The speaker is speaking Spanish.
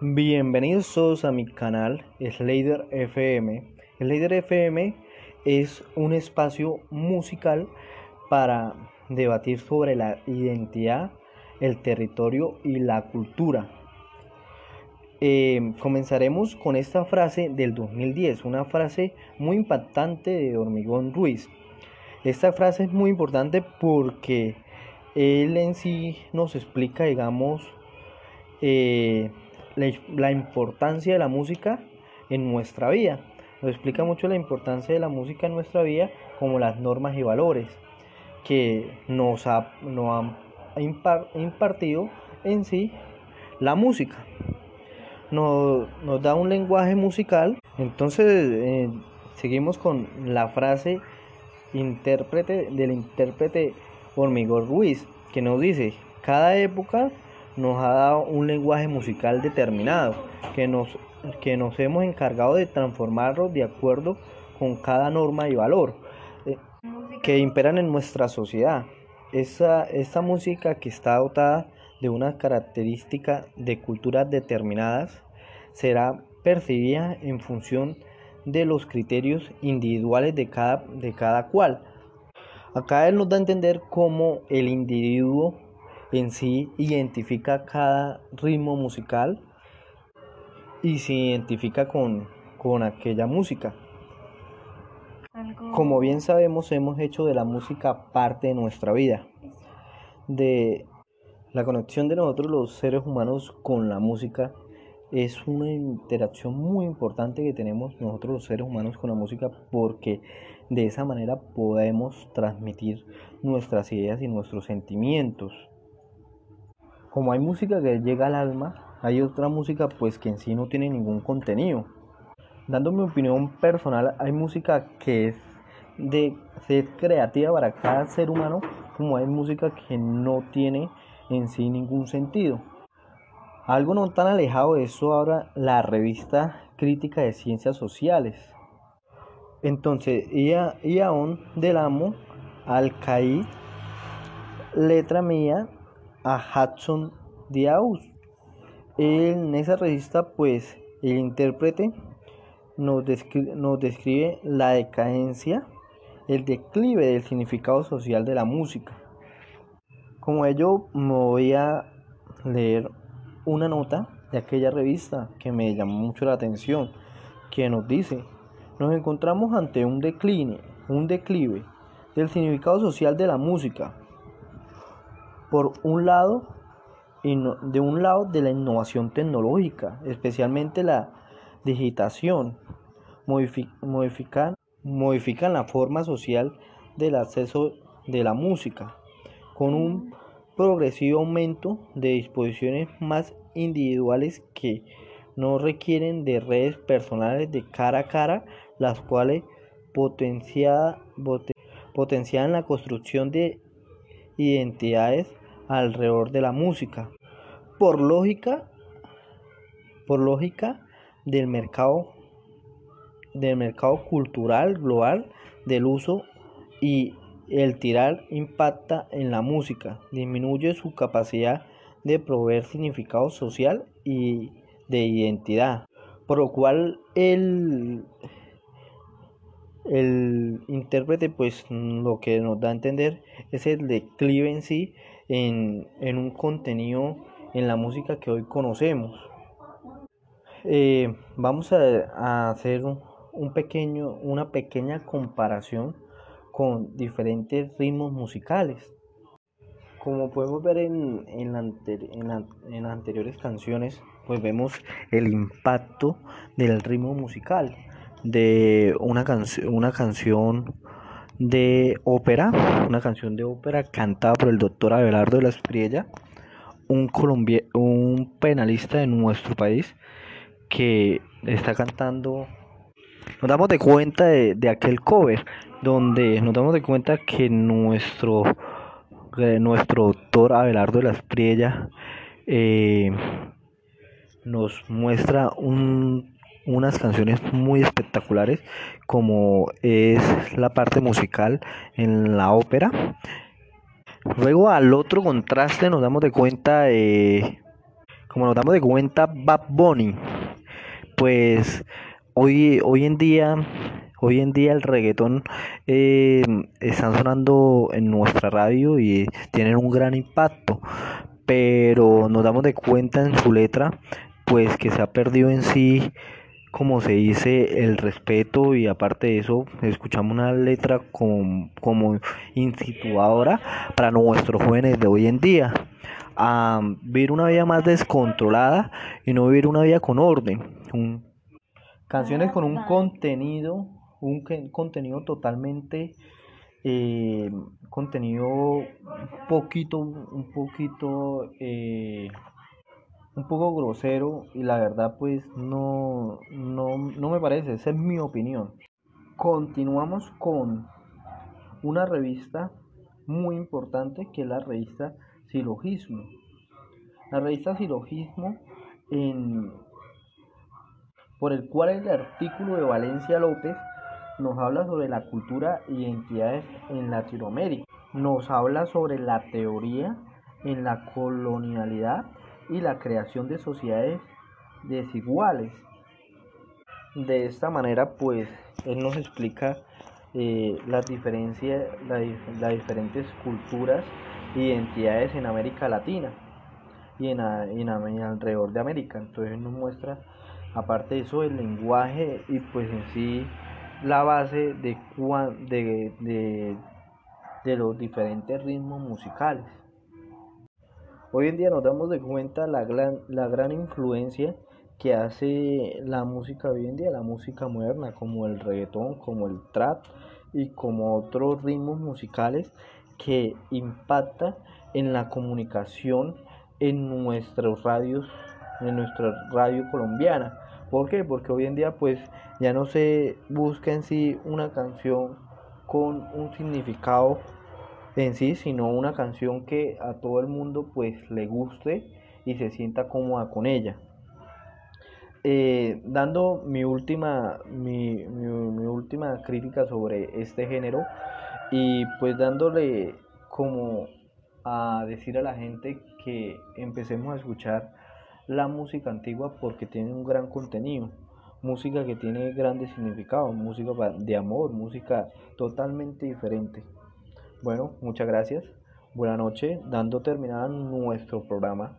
Bienvenidos todos a mi canal Slader FM. Slader FM es un espacio musical para debatir sobre la identidad, el territorio y la cultura. Eh, comenzaremos con esta frase del 2010, una frase muy impactante de Hormigón Ruiz. Esta frase es muy importante porque él en sí nos explica, digamos, eh, la, importancia de la música en nuestra vida. Nos explica mucho la importancia de la música en nuestra vida, como las normas y valores que nos, ha, han impartido en sí la música. Nos, da un lenguaje musical. Entonces eh, seguimos con la frase intérprete del intérprete Hormigón Ruiz, que nos dice, cada época nos ha dado un lenguaje musical determinado, que nos, que nos hemos encargado de transformarlo de acuerdo con cada norma y valor eh, que imperan en nuestra sociedad. Esa, esta música que está dotada de una característica de culturas determinadas será percibida en función de los criterios individuales de cada, de cada cual. Acá él nos da a entender cómo el individuo en sí identifica cada ritmo musical y se identifica con, con aquella música. Como bien sabemos, hemos hecho de la música parte de nuestra vida, de la conexión de nosotros los seres humanos con la música es una interacción muy importante que tenemos nosotros los seres humanos con la música porque de esa manera podemos transmitir nuestras ideas y nuestros sentimientos como hay música que llega al alma, hay otra música pues que en sí no tiene ningún contenido. Dando mi opinión personal, hay música que es de ser creativa para cada ser humano, como hay música que no tiene en sí ningún sentido. Algo no tan alejado de eso ahora la revista Crítica de Ciencias Sociales. Entonces, Ion del Amo, Alcaid, letra mía, a Hudson Diaus. En esa revista, pues, el intérprete nos nos describe la decadencia, el declive del significado social de la música. Como ello, me voy a leer una nota de aquella revista que me llamó mucho la atención, que nos dice, nos encontramos ante un decline, un declive del significado social de la música, por un lado, de un lado de la innovación tecnológica, especialmente la digitación, modifican, modifican la forma social del acceso de la música, con un progresivo aumento de disposiciones más individuales que no requieren de redes personales de cara a cara, las cuales potencian la construcción de identidades alrededor de la música. Por lógica, por lógica del mercado del mercado cultural global del uso y el tirar impacta en la música, disminuye su capacidad de proveer significado social y de identidad, por lo cual el, el intérprete pues lo que nos da a entender es el declive en sí en, un contenido en la música que hoy conocemos. Eh, vamos a, hacer un, pequeño, una pequeña comparación con diferentes ritmos musicales. Como podemos ver en, en, en las anteriores canciones, pues vemos el impacto del ritmo musical de una, una canción de ópera, una canción de ópera cantada por el doctor Abelardo de la Espriella, un, un penalista de nuestro país que está cantando. Nos damos de cuenta de, aquel cover, donde nos damos de cuenta que nuestro, nuestro doctor Abelardo de la Espriella eh, nos muestra un unas canciones muy espectaculares como es la parte musical en la ópera. Luego al otro contraste nos damos de cuenta de como nos damos de cuenta, Bad Bunny, pues hoy, hoy en día Hoy en día el reggaetón eh, están sonando en nuestra radio y tienen un gran impacto, pero nos damos de cuenta en su letra, pues que se ha perdido en sí, como se dice, el respeto y aparte de eso, escuchamos una letra como, como instituadora para nuestros jóvenes de hoy en día a vivir una vida más descontrolada y no vivir una vida con orden. canciones con un contenido un contenido totalmente eh, contenido un poquito un poquito eh, un poco grosero y la verdad pues no, no, no me parece, esa es mi opinión. Continuamos con una revista muy importante que es la revista Silogismo. La revista Silogismo en, por el cual el artículo de Valencia López nos habla sobre la cultura y identidades en Latinoamérica, nos habla sobre la teoría en la colonialidad y la creación de sociedades desiguales. De esta manera, pues, él nos explica eh, las diferencias, las diferentes culturas e identidades en América Latina y en, en, en, alrededor de América. Entonces nos muestra, aparte de eso, el lenguaje y pues en sí la base de, de, de, los diferentes ritmos musicales. Hoy en día nos damos de cuenta la gran, la gran influencia que hace la música hoy en día, la música moderna, como el reggaetón, como el trap y como otros ritmos musicales que impacta en la comunicación en nuestros radios, en nuestra radio colombiana ¿Por qué? Porque hoy en día pues ya no se busca en sí una canción con un significado en sí, sino una canción que a todo el mundo pues le guste y se sienta cómoda con ella. Eh, dando mi última, mi, mi última crítica sobre este género y pues dándole como a decir a la gente que empecemos a escuchar la música antigua porque tiene un gran contenido, música que tiene grandes significados, música de amor, música totalmente diferente. Bueno, muchas gracias. Buenas noches, dando terminada nuestro programa.